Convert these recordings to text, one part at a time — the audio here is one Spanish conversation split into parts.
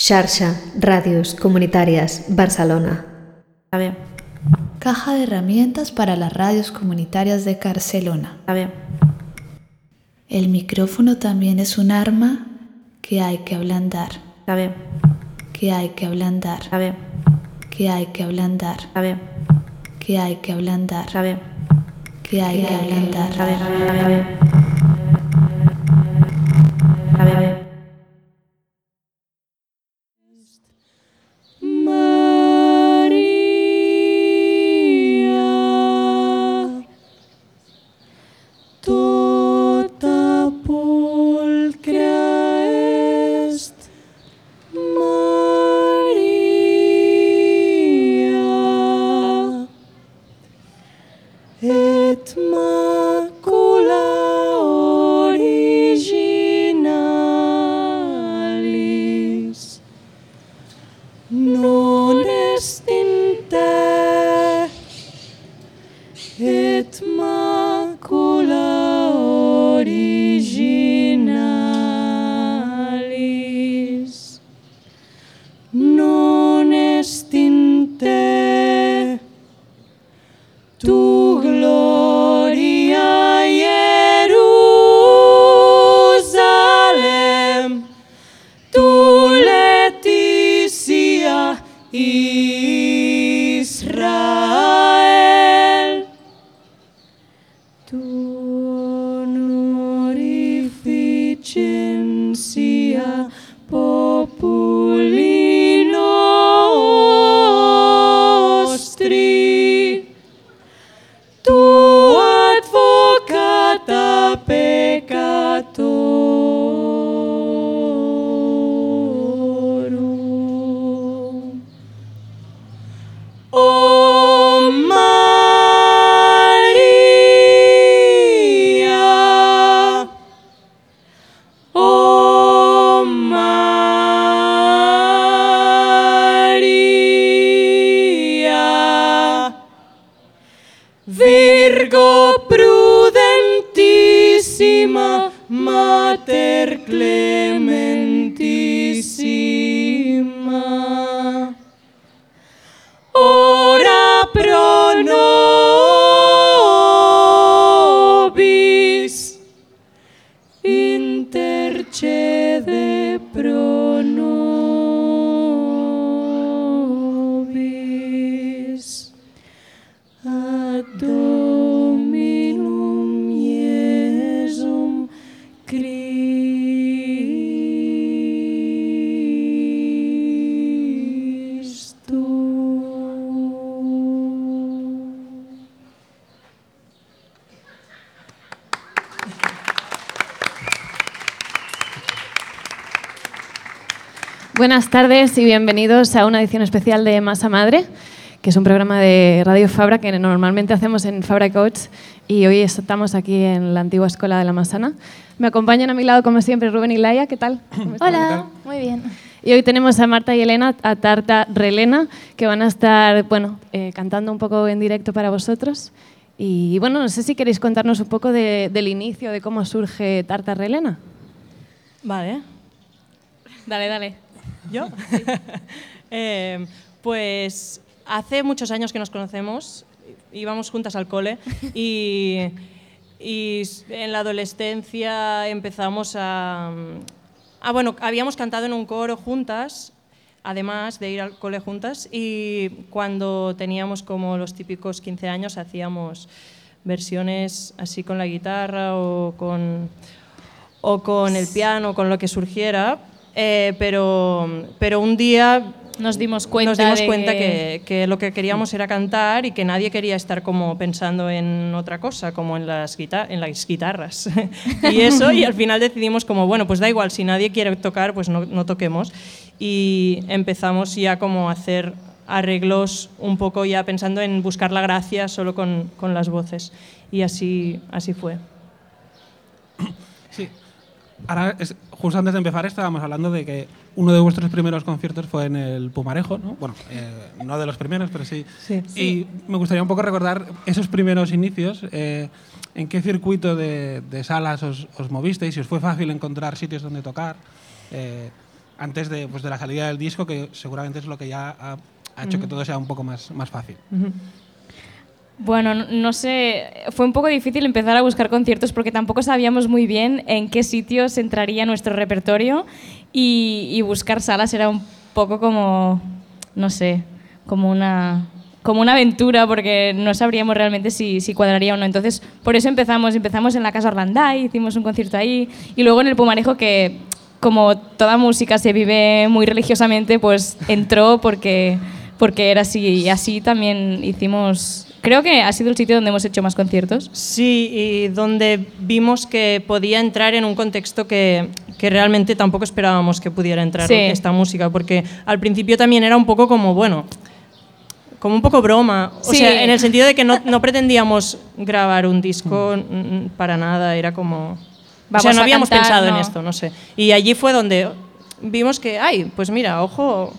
Xarxa Radios Comunitarias Barcelona. A ver. Caja de herramientas para las radios comunitarias de Barcelona. A ver. El micrófono también es un arma que hay que ablandar. A ver. Que hay que ablandar. A ver. Que hay que ablandar. A ver. Que hay que ablandar. A ver. Que hay que ablandar. A ver. A ver. A ver. Buenas tardes y bienvenidos a una edición especial de Masa Madre, que es un programa de Radio Fabra que normalmente hacemos en Fabra Coach y hoy estamos aquí en la antigua Escuela de la Masana. Me acompañan a mi lado, como siempre, Rubén y Laia. ¿Qué tal? Hola, muy bien. Y hoy tenemos a Marta y Elena, a Tarta Relena, que van a estar bueno, eh, cantando un poco en directo para vosotros. Y bueno, no sé si queréis contarnos un poco de- del inicio, de cómo surge Tarta Relena. Vale, Dale, dale. ¿Yo? Eh, pues hace muchos años que nos conocemos, íbamos juntas al cole y, y en la adolescencia empezamos a... Ah, bueno, habíamos cantado en un coro juntas, además de ir al cole juntas, y cuando teníamos como los típicos 15 años hacíamos versiones así con la guitarra o con, o con el piano, con lo que surgiera, eh, pero, pero un día Nos dimos cuenta, nos dimos de cuenta que, que lo que queríamos era cantar y que nadie quería estar como pensando en otra cosa, como en las, guita- en las guitarras. y eso, y al final decidimos como, bueno, pues da igual, si nadie quiere tocar, pues no, no toquemos. Y empezamos ya como a hacer arreglos un poco ya pensando en buscar la gracia solo con, con las voces. Y así, así fue. Sí. Ahora, es- justo antes de empezar, estábamos hablando de que uno de vuestros primeros conciertos fue en el Pumarejo, ¿no? Bueno, eh, no de los primeros, pero sí. Sí. Y me gustaría un poco recordar esos primeros inicios. eh, ¿En qué circuito de, de salas os, os movisteis? Si os fue fácil encontrar sitios donde tocar. Eh, antes de, pues, de la salida del disco, que seguramente es lo que ya ha, ha hecho que todo sea un poco más, más fácil. Bueno, no- sé, fue un poco difícil empezar a buscar conciertos porque tampoco sabíamos muy bien en qué sitios entraría nuestro repertorio y, buscar salas era un poco como, no sé, como una, como una aventura porque no sabríamos realmente si, si cuadraría o no. Entonces, por eso empezamos, empezamos en la Casa Orlandai, hicimos un concierto ahí y luego en el Pumarejo que como toda música se vive muy religiosamente, pues entró porque, porque era así y así también hicimos... Creo que ha sido el sitio donde hemos hecho más conciertos. Sí, y donde vimos que podía entrar en un contexto que, que realmente tampoco esperábamos que pudiera entrar Sí. esta música, porque al principio también era un poco como, bueno, como un poco broma, o Sí. sea, en el sentido de que no, no pretendíamos grabar un disco mm, para nada, era como... o Vamos sea, no habíamos cantar, pensado en no. esto, no sé. Y allí fue donde vimos que, ay, pues mira, ojo,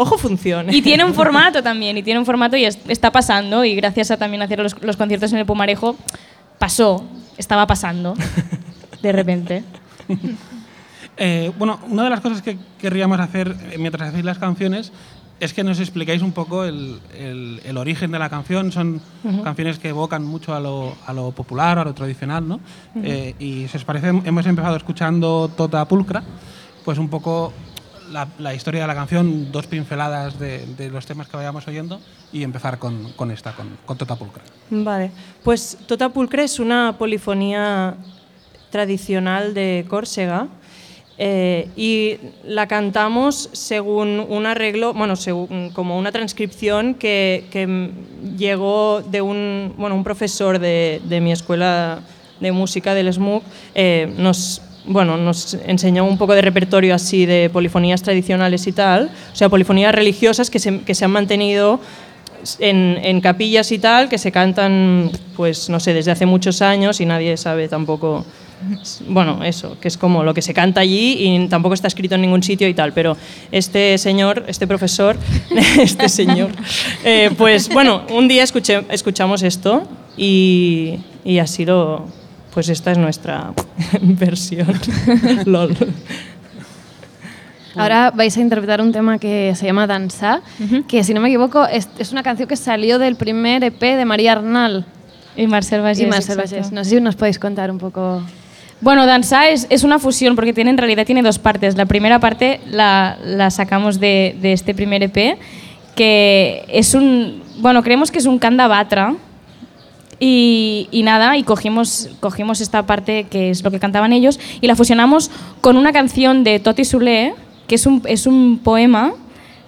ojo funciona. Y tiene un formato también, y tiene un formato y es- está pasando, y gracias a también hacer los, los conciertos en el Pumarejo, pasó, estaba pasando, de repente. Eh, bueno, una de las cosas que querríamos hacer eh, mientras hacéis las canciones es que nos explicáis un poco el, el- el origen de la canción. Son canciones que evocan mucho a lo, a lo popular, a lo tradicional, ¿no? Eh, y si os parece, hemos empezado escuchando Tota Pulcra, pues un poco la, la historia de la canción, dos pinceladas de, de los temas que vayamos oyendo y empezar con, con esta, con, con Tota. Vale, pues Tota Pulcre es una polifonía tradicional de Córcega eh, y la cantamos según un arreglo, bueno, según- como una transcripción que, que llegó de un, bueno, un profesor de, de mi escuela de música del SMUC, eh, nos, bueno, nos enseñó un poco de repertorio así de polifonías tradicionales y tal, o sea, polifonías religiosas que se, que se han mantenido en, en capillas y tal, que se cantan, pues no sé, desde hace muchos años y nadie sabe tampoco, bueno, eso, que es como lo que se canta allí y tampoco está escrito en ningún sitio y tal, pero este señor, este profesor, este señor, eh, pues bueno, un día escuché, escuchamos esto y, y así lo, pues esta es nuestra versión. Lol. Ahora vais a interpretar un tema que se llama Danza, que si no me equivoco es, es una canción que salió del primer EP de María Arnal Y Marcel Vallès. y Marcel. Vallès. No sé si nos podéis contar un poco. Bueno, Danza es, es una fusión porque tiene, en realidad tiene dos partes. La primera parte la, la sacamos de, de este primer EP, que es un, bueno, creemos que es un Kanda Batra. Y, y nada, y cogimos, cogimos esta parte que es lo que cantaban ellos y la fusionamos con una canción de Toti Soulé, que es un, es un poema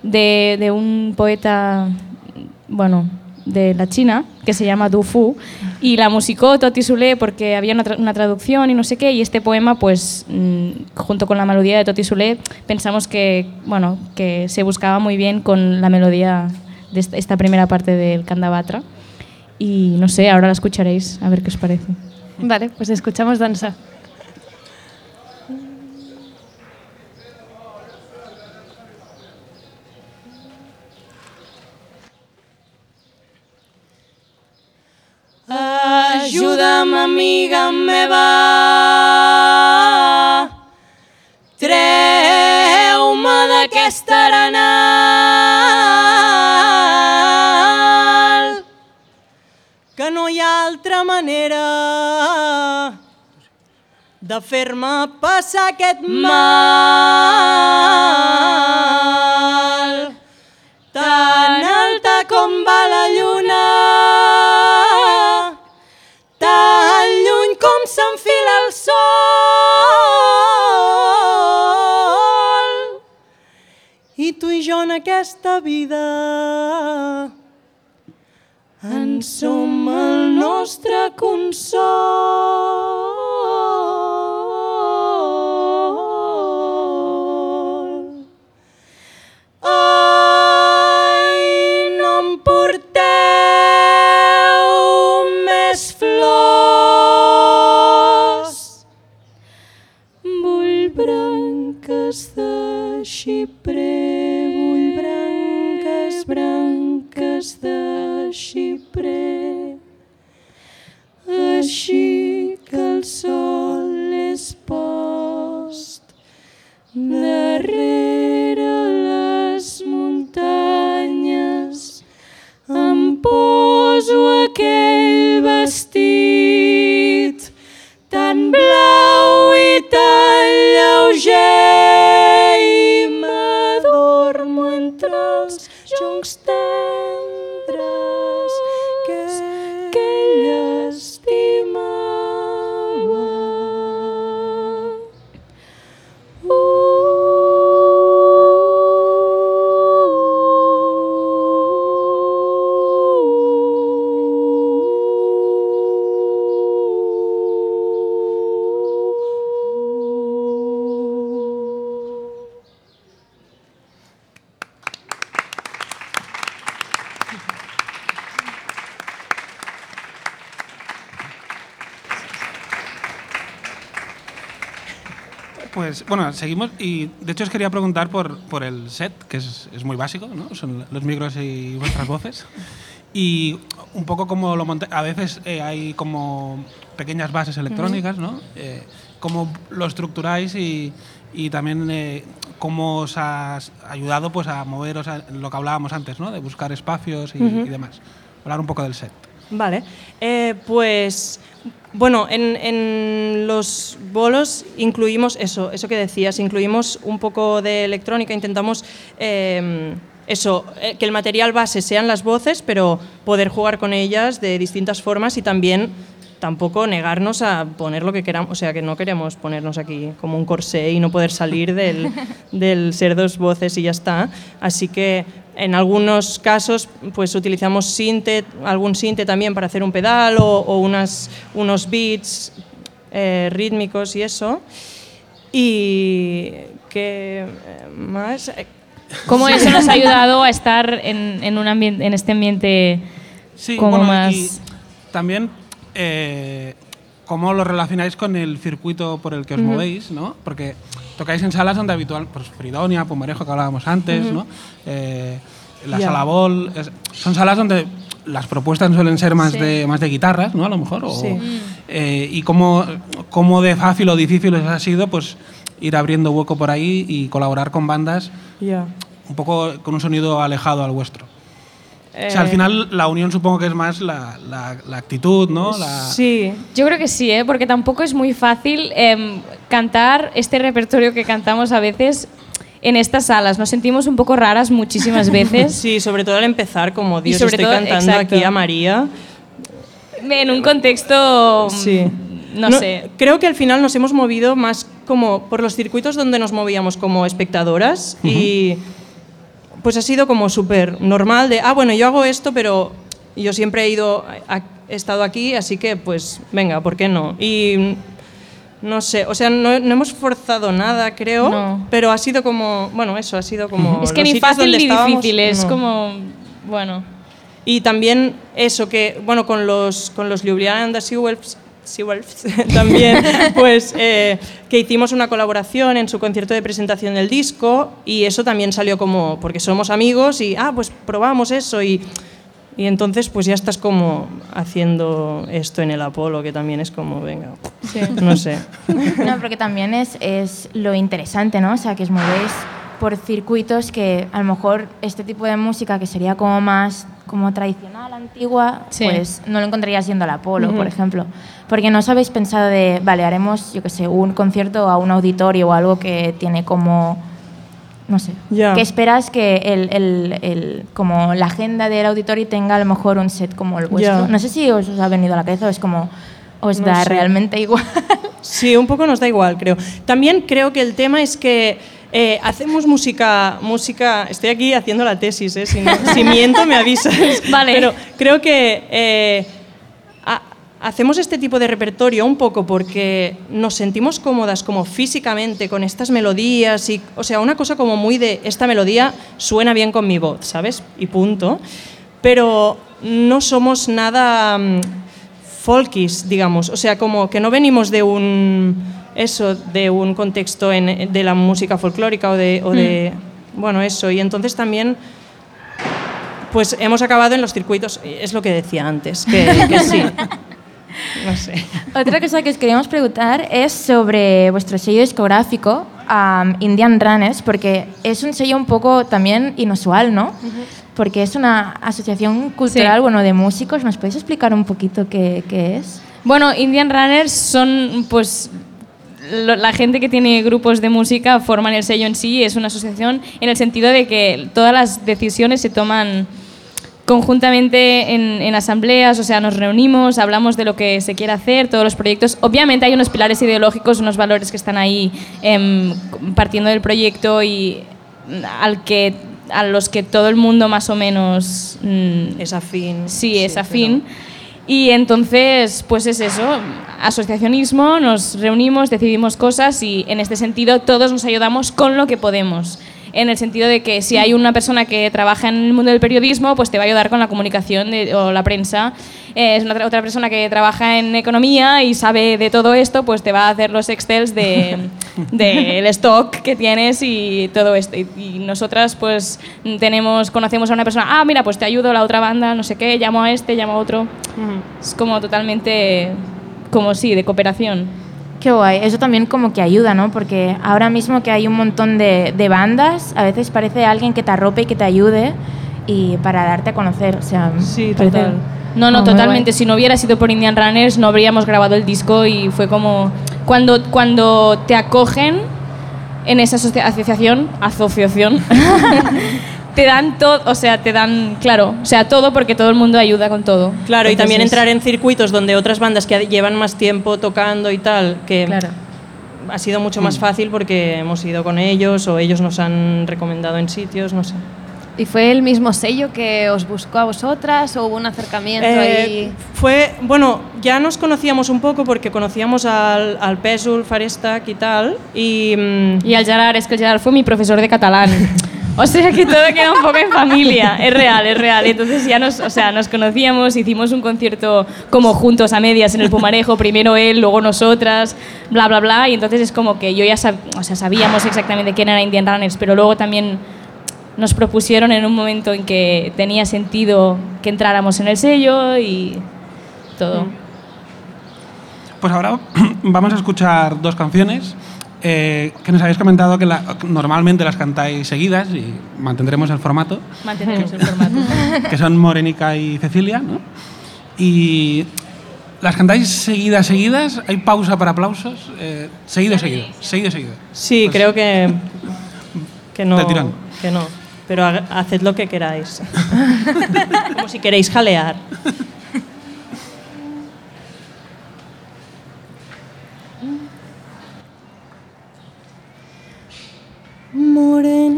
de, de un poeta, bueno, de la China, que se llama Du Fu, y la musicó Toti Soulé porque había una, tra- una traducción y no sé qué, y este poema, pues, mm, junto con la melodía de Toti Soulé, pensamos que, bueno, que se buscaba muy bien con la melodía de esta, primera parte del Kandavatra. Y no sé, ahora la escucharéis, a ver qué os parece. Vale, pues escuchamos Danza. Ajuda'm, amiga meva, treu-me d'aquesta arenal, manera de fer-me passar aquest mal. Tan alta com va la lluna, tan lluny com s'enfila el sol. I tu i jo en aquesta vida en som el nostre consol. Pues bueno, seguimos y de hecho os quería preguntar por, por el set, que es, es muy básico, ¿no? Son los micros y vuestras voces. Y un poco como lo monté, a veces eh, hay como pequeñas bases electrónicas, ¿no? Eh, cómo lo estructuráis y, y también eh, cómo os has ayudado pues, a moveros a lo que hablábamos antes, ¿no? De buscar espacios y, y demás. Hablar un poco del set. Vale, Eh, pues bueno, en, en los bolos incluimos eso, eso que decías, incluimos un poco de electrónica, intentamos eh, eso, que el material base sean las voces, pero poder jugar con ellas de distintas formas y también tampoco negarnos a poner lo que queramos, o sea, que no queremos ponernos aquí como un corsé y no poder salir del, del ser dos voces y ya está. Así que en algunos casos pues utilizamos sinte, algún sinte también para hacer un pedal o, o unas, unos beats eh, rítmicos y eso. Y que más... Eh, ¿Cómo eso nos ha ayudado a estar en, en un ambiente, en este ambiente Sí, como bueno, más... y también eh, cómo lo relacionáis con el circuito por el que os movéis, ¿no? Porque tocáis en salas donde habitual, pues Fridonia, Pumarejo, que hablábamos antes, ¿no? Eh, la sala Bol, es- son salas donde las propuestas suelen ser más, de, más de guitarras, ¿no? A lo mejor. o- Sí. eh, y cómo, cómo de fácil o difícil os ha sido, pues, ir abriendo hueco por ahí y colaborar con bandas un poco con un sonido alejado al vuestro. O sea, al Eh, final la unión supongo que es más la, la- la actitud, ¿no? La- Sí, Yo creo que sí, ¿eh? porque tampoco es muy fácil em, cantar este repertorio que cantamos a veces en estas salas. Nos sentimos un poco raras muchísimas veces sí, sobre todo al empezar, como Dios, sobre estoy todo- cantando exacto. aquí a María. en un contexto, mm, Sí. no, sé. Creo que al final nos hemos movido más como por los circuitos donde nos movíamos como espectadoras y pues ha sido como súper normal de, ah, bueno, yo hago esto, pero yo siempre he ido, he estado aquí, así que pues venga, ¿por qué no? Y no sé, o sea, no, no hemos forzado nada, creo, No. pero ha sido como, bueno, eso ha sido como... Es que ni fácil ni difícil, es no. como, bueno. Y también eso que, bueno, con los, con los Ljubljana Seawolves, Seawolves también, pues eh, que hicimos una colaboración en su concierto de presentación del disco y eso también salió como, porque somos amigos y, ah, pues probamos eso y, y entonces pues ya estás como haciendo esto en el Apolo, que también es como, venga, no sé. No, porque también es, es lo interesante, ¿no? O sea, que os movéis por circuitos que a lo mejor este tipo de música que sería como más como tradicional, antigua, Sí. pues no lo encontrarías yendo al Apolo, por ejemplo. Porque no os habéis pensado de, vale, haremos, yo qué sé, un concierto a un auditorio o algo que tiene como, no sé, Ya. que esperas que el, el- el- como la agenda del auditorio tenga a lo mejor un set como el vuestro. Ya. No sé si os, os ha venido a la cabeza o es como, os No da sé. realmente igual. Sí, un poco nos da igual, creo. También creo que el tema es que eh, hacemos música, música. Estoy aquí haciendo la tesis, ¿eh? si, no- si miento me avisas. Vale. Pero creo que eh, ha- hacemos este tipo de repertorio un poco porque nos sentimos cómodas como físicamente con estas melodías y, o sea, una cosa como muy de esta melodía suena bien con mi voz, ¿sabes? Y punto. Pero no somos nada folkis, digamos, o sea, como que no venimos de un eso, de un contexto en- de la música folclórica o de, o de bueno, eso, y entonces también pues hemos acabado en los circuitos, es lo que decía antes, que, que sí. No sé. Otra cosa que os queríamos preguntar es sobre vuestro sello discográfico, am, Indian Runners, porque es un sello un poco también inusual, ¿no? Porque es una asociación cultural, Sí. bueno, de músicos. ¿Nos podéis explicar un poquito qué, qué es? Bueno, Indian Runners son pues la gente que tiene grupos de música forman el sello en sí, es una asociación en el sentido de que todas las decisiones se toman conjuntamente en, en asambleas, o sea, nos reunimos, hablamos de lo que se quiere hacer, todos los proyectos. Obviamente hay unos pilares ideológicos, unos valores que están ahí em, partiendo del proyecto y al que, a los que todo el mundo más o menos... mm, Es afín. Sí, es pero- afín. Y entonces, pues es eso, asociacionismo, nos reunimos, decidimos cosas y en este sentido todos nos ayudamos con lo que podemos. En el sentido de que si hay una persona que trabaja en el mundo del periodismo, pues te va a ayudar con la comunicación de- o la prensa. Eh, es una otra- persona que trabaja en economía y sabe de todo esto, pues te va a hacer los excels de- del stock que tienes y todo esto. Y, y nosotras pues tenemos, conocemos a una persona, ah, mira, pues te ayudo la otra banda, no sé qué, llamo a este, llamo a otro. Es como totalmente, como sí, de cooperación. Qué guay, eso también como que ayuda, ¿no? Porque ahora mismo que hay un montón de, de bandas, a veces parece alguien que te arrope y que te ayude y para darte a conocer, o sea, Sí, parece total. No, no, totalmente. Si no hubiera sido por Indian Runners, no habríamos grabado el disco y fue como cuando, cuando te acogen en esa asocia- asociación, asociación, te dan todo, o sea, te dan, claro, o sea, todo porque todo el mundo ayuda con todo. Claro, y también Entonces, entrar en circuitos donde otras bandas que llevan más tiempo tocando y tal, que Claro. ha sido mucho más fácil porque hemos ido con ellos o ellos nos han recomendado en sitios, no sé. ¿Y fue el mismo sello que os buscó a vosotras o hubo un acercamiento Eh, ahí? fue, bueno, ya nos conocíamos un poco porque conocíamos al, al Pèsol, Farestac y tal, y... mm, Y al Gerard, es que el Gerard fue mi profesor de catalán. O sea que todo queda un poco en familia, es real, es real. Entonces ya nos, o sea, nos conocíamos, hicimos un concierto como juntos a medias en el Pumarejo, primero él, luego nosotras, bla, bla, bla. Y entonces es como que yo ya sab- o sea, sabíamos exactamente quién era Indian Runners, pero luego también nos propusieron en un momento en que tenía sentido que entráramos en el sello y todo. Pues ahora vamos a escuchar dos canciones eh, que nos habéis comentado que la- normalmente las cantáis seguidas y mantendremos el formato, Mantenemos el formato. que son Morenica y Cecilia, ¿no? Y las cantáis seguidas, seguidas, hay pausa para aplausos, eh, seguido, seguido, seguido, seguido. sí, Pues- creo que, que no. Que no. Pero ha- haced lo que queráis. Como si queréis jalear. Morenica,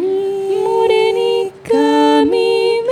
mi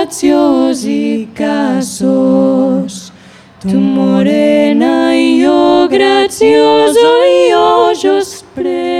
graziosi che sos. Tu morena, io grazioso, io giosprego.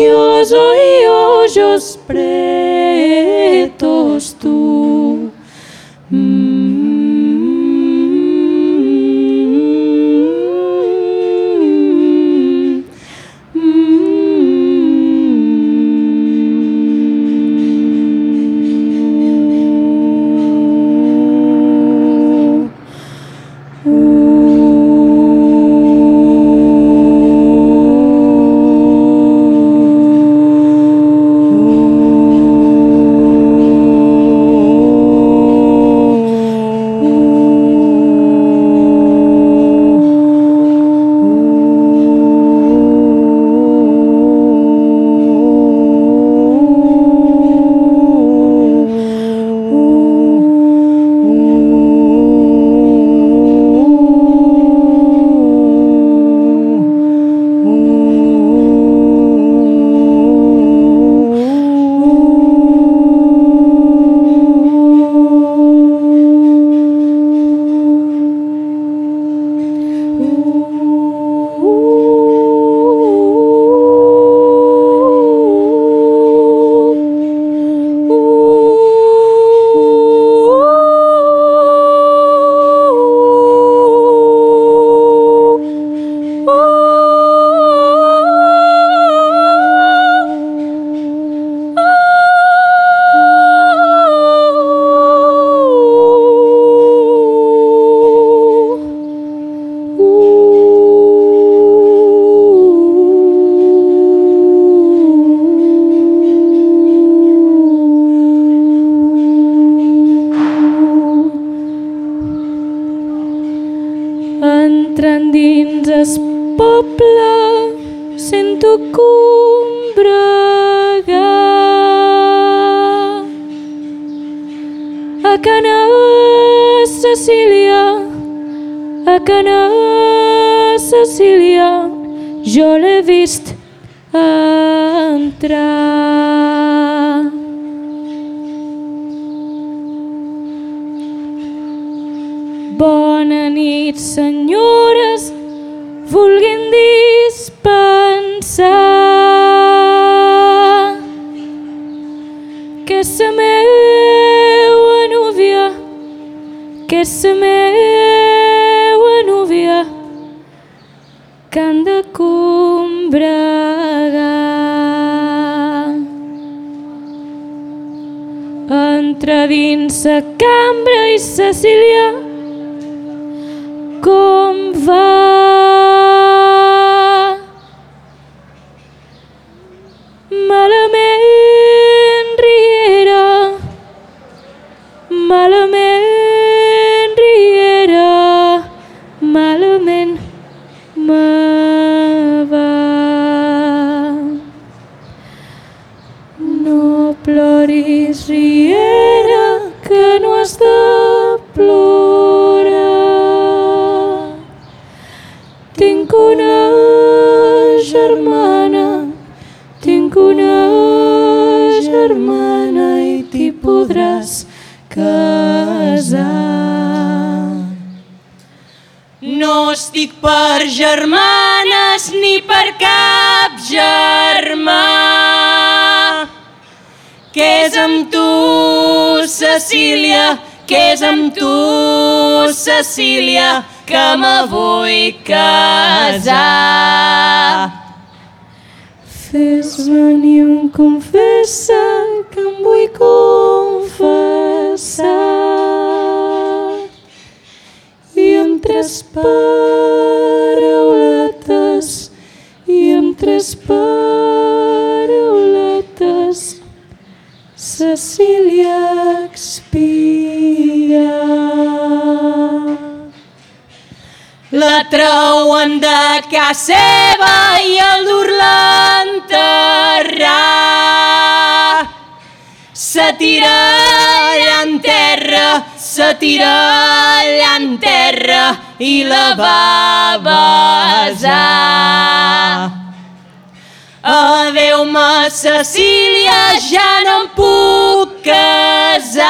precioso y hoyos preciosos. Entrar. Entra dins la cambra i Cecília com va? Cecília, que me vull casar. Fes venir un confessa que em vull confessar. I amb tres treuen de casa seva i el dur l'enterrar. Se tira allà en terra, se tira allà en terra i la va besar. Adeu-me, Cecília, ja no em puc casar.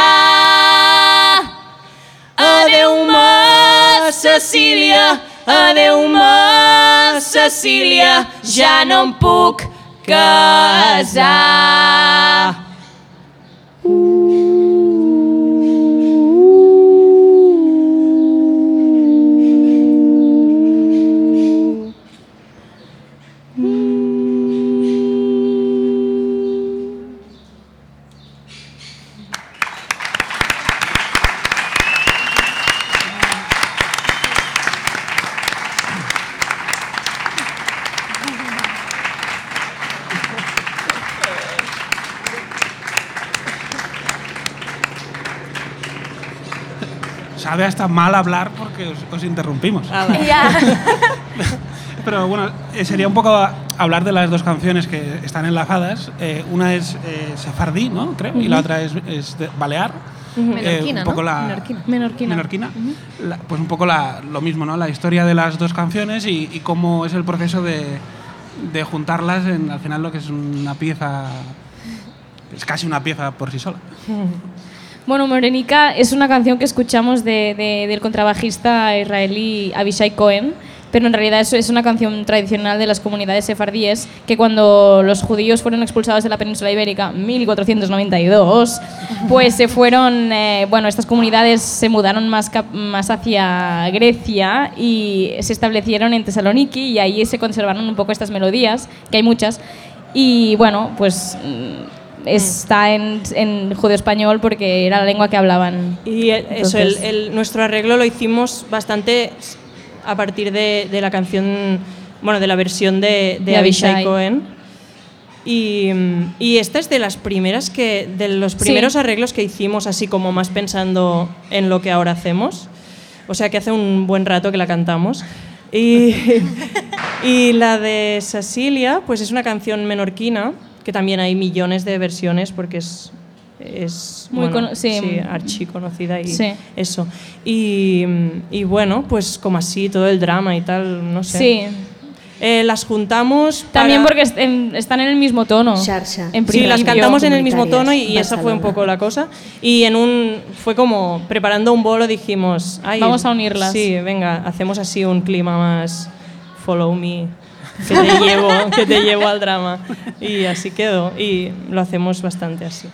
Adeu-me, Cecília, adeu-me, Cecília, ja no em puc casar. Sabe hasta mal hablar porque os, os interrumpimos. Ya. Pero bueno, eh, sería un poco hablar de las dos canciones que están enlazadas. Eh, una es eh, sefardí, ¿no? Creo, y la otra es, es de balear. Eh, Menorquina, un poco ¿no? la Menorquina. Menorquina. menorquina. La- pues un poco la- lo mismo, ¿no? La historia de las dos canciones y, y cómo es el proceso de, de juntarlas en al final lo que es una pieza es casi una pieza por sí sola. Bueno, Morenica es una canción que escuchamos de- de- del contrabajista israelí Avishai Cohen, pero en realidad es una canción tradicional de las comunidades sefardíes que cuando los judíos fueron expulsados de la península ibérica, 1492, pues se fueron, eh, bueno, estas comunidades se mudaron más, más hacia Grecia y se establecieron en Tesaloniki y ahí se conservaron un poco estas melodías, que hay muchas, y bueno, pues mm, está en, en judeo-español porque era la lengua que hablaban. Y eh, eso, el, Entonces- el- nuestro arreglo lo hicimos bastante a partir de, de la canción, bueno, de la versión de, de De Avishai. Cohen. Y, mm, y esta es de las primeras que, de los primeros Sí. arreglos que hicimos, así como más pensando en lo que ahora hacemos. O sea que hace un buen rato que la cantamos. Y, y la de Cecilia, pues es una canción menorquina, que también hay millones de versiones porque es, es Muy bueno, cono- sí. archiconocida y Sí. eso. Y, y bueno, pues como así, todo el drama y tal, no sé. Sí, Eh, las juntamos también para- porque est- en- están en el mismo tono. Xarxa. En Sí, las cantamos en el mismo tono y, y esa fue un poco la cosa. Y en un fue como preparando un bolo dijimos, Ay, Vamos a unirlas. Sí, venga, hacemos así un clima más follow me, que te llevo, que te llevo al drama. Y así quedó y lo hacemos bastante así.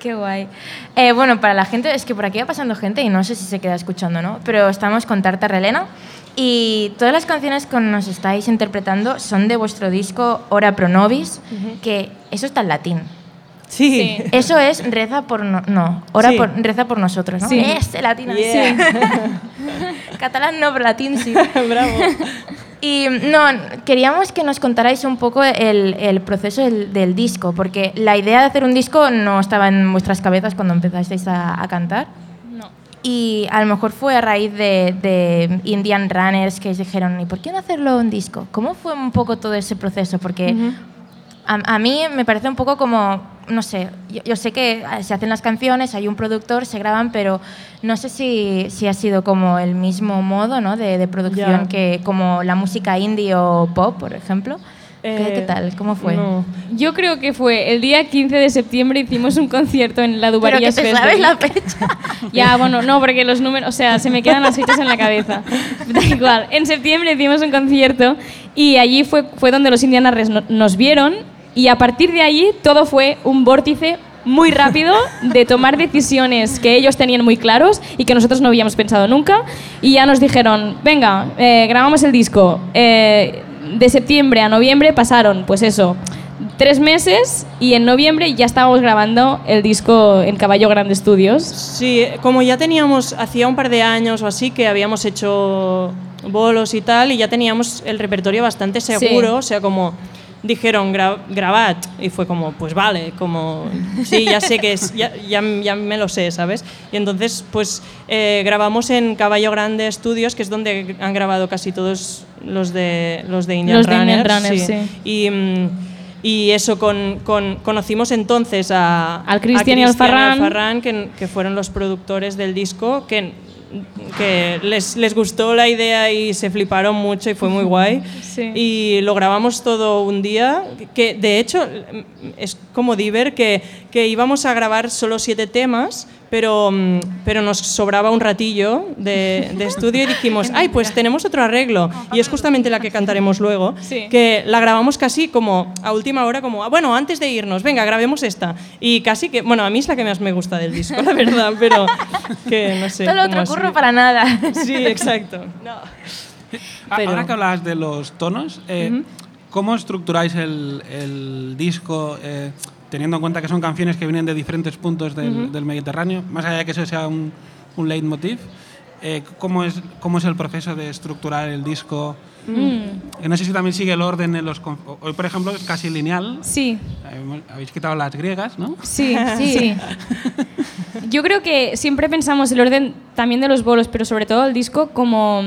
Qué guay. Eh, bueno, para la gente, es que por aquí va pasando gente y no sé si se queda escuchando, ¿no? Pero estamos con Tarta Relena y todas las canciones que nos estáis interpretando son de vuestro disco Ora Pro Nobis, que eso está en latín. Sí. Sí. Eso es reza por no, no ora Sí. por reza por nosotros, ¿no? Sí. Este latín. Yeah. Catalán no, pero latín sí. Bravo. Y no, queríamos que nos contarais un poco el, el proceso del, del disco, porque la idea de hacer un disco no estaba en vuestras cabezas cuando empezasteis a, a cantar. No. Y a lo mejor fue a raíz de, de Indian Runners que dijeron, ¿y por qué no hacerlo un disco? ¿Cómo fue un poco todo ese proceso? Porque a, a mí me parece un poco como, no sé, yo, yo sé que se hacen las canciones, hay un productor, se graban, pero no sé si, si ha sido como el mismo modo ¿no? de, de producción que como la música indie o pop, por ejemplo. ¿Qué, Eh, qué tal? ¿Cómo fue? no. Yo creo que fue el día 15 de septiembre hicimos un concierto en la Pero que Dubarías te Festival. sabes la fecha. Ya, bueno, no, porque los números, o sea, se me quedan las fechas en la cabeza. Da igual. En septiembre hicimos un concierto y allí fue, fue donde los Indiana Res no- nos vieron y a partir de allí todo fue un vórtice muy rápido de tomar decisiones que ellos tenían muy claros y que nosotros no habíamos pensado nunca y ya nos dijeron, venga, eh, grabamos el disco. Eh, de septiembre a noviembre pasaron, pues eso, tres meses y en noviembre ya estábamos grabando el disco en Caballo Grande Studios. Sí, como ya teníamos, hacía un par de años o así que habíamos hecho bolos y tal, y ya teníamos el repertorio bastante seguro, o sea, como dijeron "Gra- grabad, y fue como, pues vale, como, sí, ya sé que es, ya, ya, ya me lo sé, ¿sabes? Y entonces, pues eh, grabamos en Caballo Grande Studios, que es donde han grabado casi todos los de, los de Indian Los de Indian Runners, Runners, sí. Y, mm, y eso, con, con- conocimos entonces a, Al Cristian y al. Farran, que, que fueron los productores del disco, que, que les, les gustó la idea y se fliparon mucho y fue muy guay. Sí. Y lo grabamos todo un día, que de hecho es como Diver, que, que íbamos a grabar solo siete temas, pero, mm, pero nos sobraba un ratillo de, de estudio y dijimos, ay, pues tenemos otro arreglo. Y es justamente la que cantaremos luego, Sí. que la grabamos casi como a última hora, como, "Ah, bueno, antes de irnos, venga, grabemos esta. Y casi que, bueno, a mí es la que más me gusta del disco, la verdad, pero que no sé. Todo otro curro para nada. Sí, exacto. Pero- Ahora que hablabas de los tonos, eh, ¿cómo estructuráis el, el disco eh, teniendo en cuenta que son canciones que vienen de diferentes puntos del, del Mediterráneo? Más allá de que eso sea un, un leitmotiv, eh, ¿cómo, es, ¿cómo es el proceso de estructurar el disco? Mm. Eh, no sé si también sigue el orden en los... Hoy, por ejemplo, es casi lineal. Sí, Eh, Habéis quitado las griegas, ¿no? sí, sí. Yo creo que siempre pensamos el orden también de los bolos, pero sobre todo el disco como,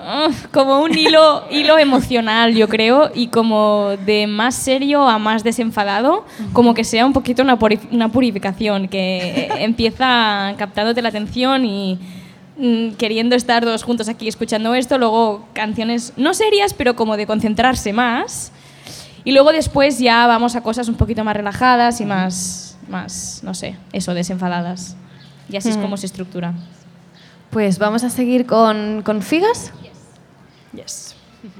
mm, como un hilo, hilo emocional, yo creo, y como de más serio a más desenfadado, como que sea un poquito una, una purificación, que empieza captándote la atención y mm, queriendo estar todos juntos aquí escuchando esto, luego canciones no serias, pero como de concentrarse más. Y luego después ya vamos a cosas un poquito más relajadas y más, más no sé, eso, desenfadadas. Y así es como se estructura. Pues vamos a seguir con, con Figas. Yes.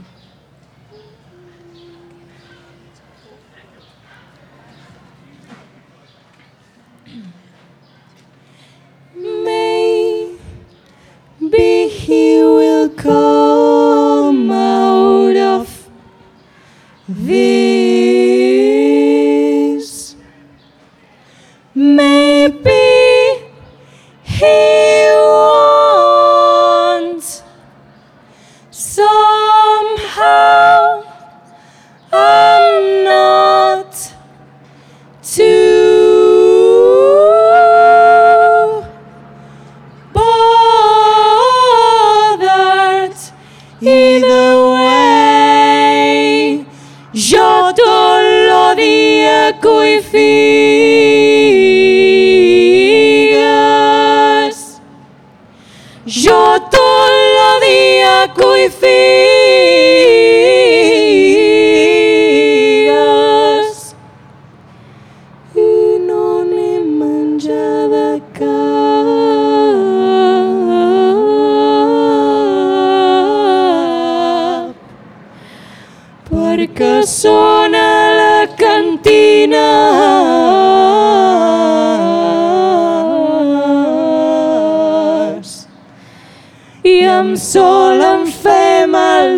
Maybe he will come out of this. Maybe he día coi figas. Yo todo lo día coi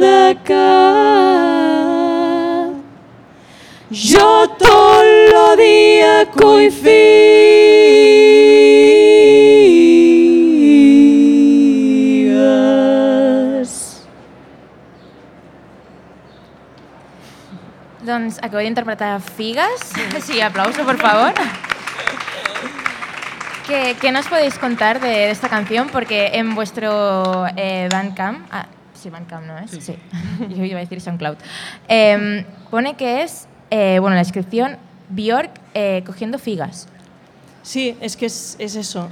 de cap. Jo tot lo figues. Doncs acabo d'interpretar Figas. Sí, aplauso, por favor. ¿Qué, qué nos podéis contar de esta canción? Porque en vuestro eh, Bandcamp... Ah, sí, Bandcamp no es. Sí. Yo iba a decir SoundCloud. Em, pone que es, eh, bueno, la descripción, Bjork eh, cogiendo figas. Sí, es que es, es eso.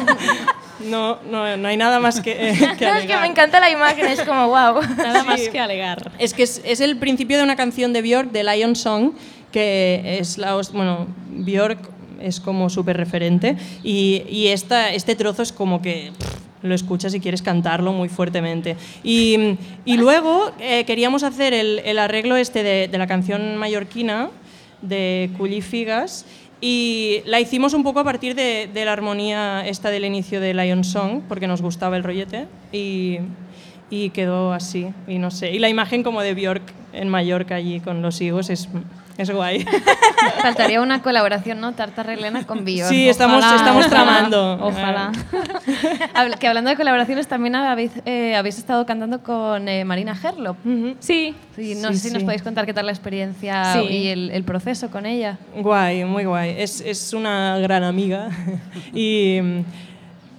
no, no, no hay nada más que, que No, es que me encanta la imagen, es como wow. Nada más que alegar. Es que es, es el principio de una canción de Björk, de Lion Song, que es la... Bueno, Björk es como súper referente y, y esta, este trozo es como que pff, lo escuchas y quieres cantarlo muy fuertemente. Y, y luego eh, queríamos hacer el, el arreglo este de, de la canción mallorquina de Culli Figas y la hicimos un poco a partir de, de la armonía esta del inicio de Lion Song, porque nos gustaba el rollete y, y quedó así, y no sé. Y la imagen como de Björk en Mallorca allí con los higos es, es guay. Faltaría una colaboración, ¿no? Tarta Elena con Bjork. Sí, estamos, Ojalá, estamos ojalá, tramando. Ojalá. Que hablando de colaboraciones, también habéis, eh, habéis estado cantando con eh, Marina Herlop. Sí. Sí, no Sí, sé si nos podéis contar qué tal la experiencia y el, el proceso con ella. Guay, muy guay. Es, es una gran amiga y,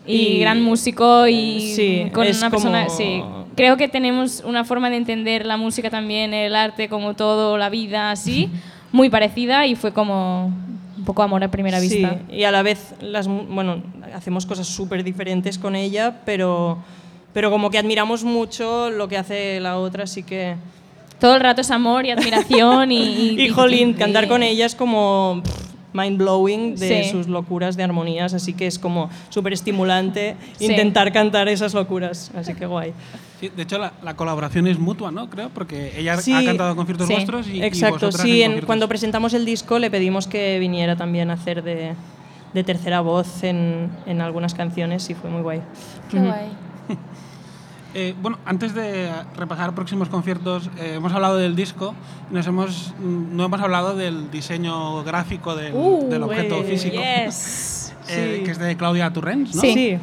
y, gran músico y con es una persona como- creo que tenemos una forma de entender la música también el arte como todo la vida así muy parecida y fue como un poco amor a primera Sí, vista. y a la vez, las, bueno, hacemos cosas súper diferentes con ella, pero, pero como que admiramos mucho lo que hace la otra, así que... todo el rato es amor y admiración y, Y, jolín, cantar con ella es como... pff, mind blowing de Sí. sus locuras de armonías, así que es como súper estimulante Sí. intentar cantar esas locuras, así que guay. Sí, de hecho, la, la colaboración es mutua, ¿no? Creo, porque ella Sí, ha cantado conciertos sí, vuestros y, y Exacto, vosotras sí, en en- cuando presentamos el disco le pedimos que viniera también a hacer de, de tercera voz en, en algunas canciones y fue muy guay. Qué guay. Eh, bueno, antes de repasar próximos conciertos, eh, hemos hablado del disco, nos hemos, mm, no hemos hablado del diseño gráfico del, del objeto eh, físico, Yes. eh, Sí. que es de Claudia Turrens, ¿no? Sí.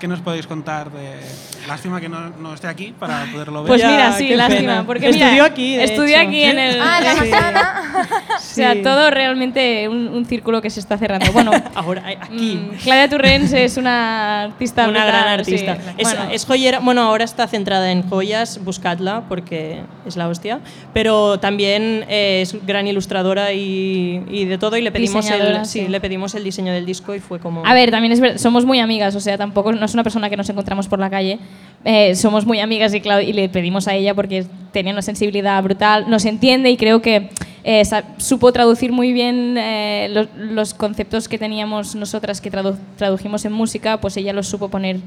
¿Qué nos podéis contar de...? Lástima que no, no esté aquí para poderlo ver. Pues mira, sí, qué lástima. pena. Porque Estudió mira, aquí, de Estudió hecho. aquí en el. Ah, la sí. O sea, todo realmente un, un círculo que se está cerrando. Bueno, Ahora, eh, aquí. mm, Claudia Turrens es una artista Una brutal, gran artista. sí. Es, Bueno, es joyera, bueno, ahora está centrada en joyas, buscadla porque es la hostia, pero también eh, es gran ilustradora y, y de todo y le pedimos el, sí, sí. le pedimos el diseño del disco y fue como A ver, también es ver- somos muy amigas, o sea, tampoco no es una persona que nos encontramos por la calle. Eh, somos muy amigas y, y le pedimos a ella porque tenía una sensibilidad brutal, nos entiende y creo que eh, supo traducir muy bien eh, los, los conceptos que teníamos nosotras que tradu- tradujimos en música, pues ella los supo poner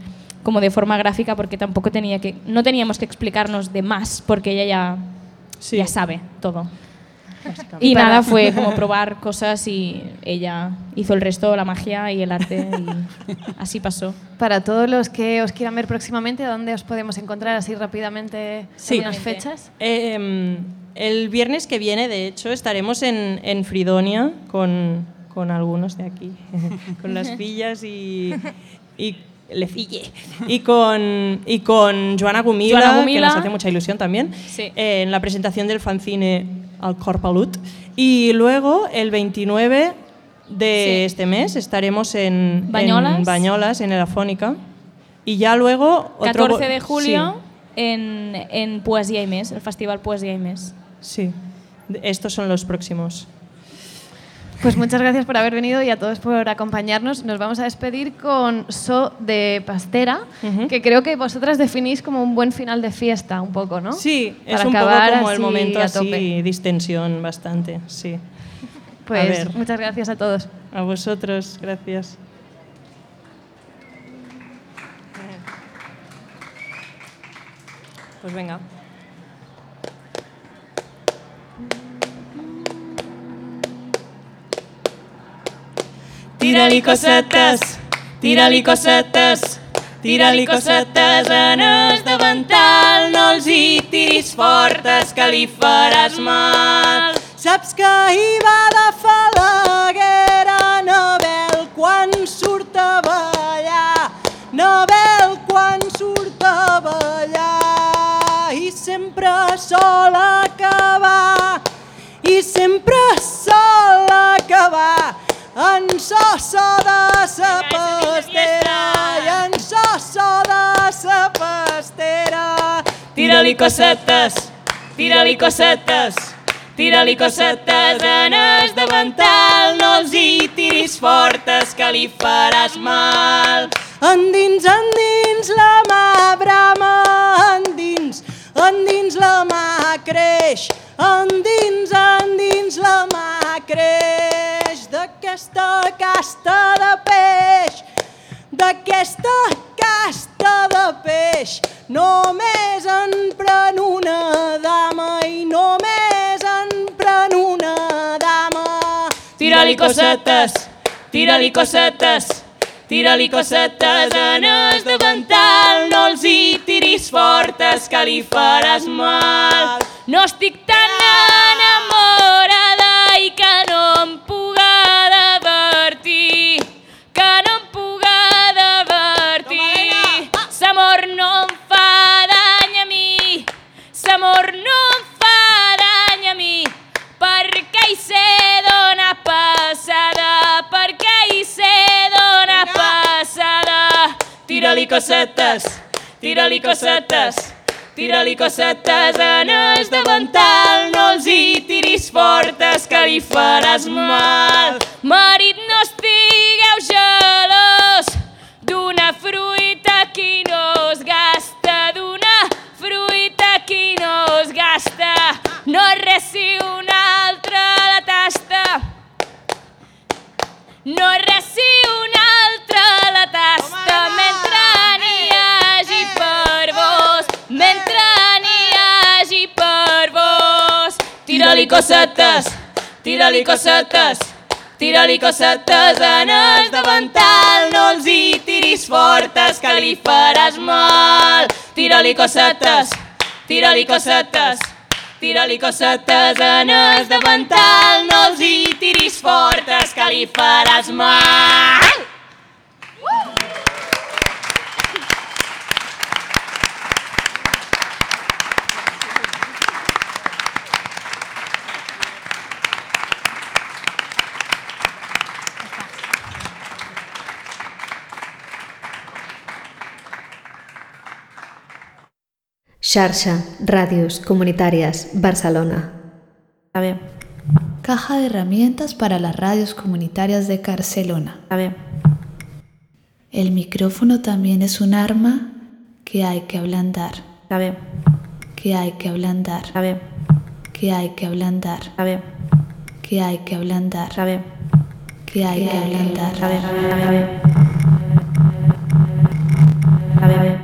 como de forma gráfica porque tampoco tenía que no teníamos que explicarnos de más porque ella ya Sí. ya sabe todo. Y nada, fue como probar cosas y ella hizo el resto, la magia y el arte y así pasó. Para todos los que os quieran ver próximamente, ¿dónde os podemos encontrar así rápidamente Sí. algunas fechas? Eh, el viernes que viene, de hecho, estaremos en, en Fridonia con, con algunos de aquí, con las fillas y, y le fille. Y con, y con Joana Gumila, Joana que Gumila. nos hace mucha ilusión también, Sí. eh, en la presentación del fanzine Al Corpalut. Y luego, el 29 de Sí. este mes, estaremos en Bañolas. en, Bañolas, en el Afónica. Y ya luego... otro 14 de sí. julio en, en Poesía y Mes, el Festival Poesía y Mes. Sí, estos son los próximos. Pues muchas gracias por haber venido y a todos por acompañarnos. Nos vamos a despedir con So de Pastera, que creo que vosotras definís como un buen final de fiesta, un poco, ¿no? Sí, es Para un poco acabar como el momento a así, distensión bastante, sí. Pues ver. muchas gracias a todos. A vosotros, gracias. Pues venga. Tira-li cosetes, tira-li cosetes, tira-li cosetes en el davantal, no els hi tiris fortes que li faràs mal. Saps que hi va de falaguera Nobel quan surt a ballar, Nobel quan surt a ballar i sempre sol acabar, i sempre sol acabar en so so de sa pastera i en so so de sa pastera. Tira-li cosetes, tira-li cosetes, tira-li cosetes en el davantal, no els hi tiris fortes que li faràs mal. Endins, endins la mà brama, endins, endins la mà creix, endins, endins la mà creix d'aquesta casta de peix, d'aquesta casta de peix. Només en pren una dama i només en pren una dama. Tira-li cosetes, tira-li cosetes, tira-li cosetes en el davantal, no els hi tiris fortes que li faràs mal. No estic tan Tira-li cosetes, tira-li cosetes, tira-li cosetes en el davantal, no els hi tiris fortes que li faràs mal. Marit, no tira-li cosetes, tira-li cosetes, tira-li cosetes en el davantal, no els hi tiris fortes que li faràs mal. Tira-li cosetes, tira-li cosetes, tira-li cosetes en el davantal, no els hi tiris fortes que li faràs mal. Xarxa, Ràdios Comunitàries, Barcelona. A ver. Caja de herramientas para las radios comunitarias de Barcelona. A ver. El micrófono también es un arma que hay que ablandar. A ver. Que hay que ablandar. A ver. Que hay que ablandar. A ver. Que hay que ablandar. A ver. Que hay que ablandar. A ver, a ver, a ver. A ver, a ver.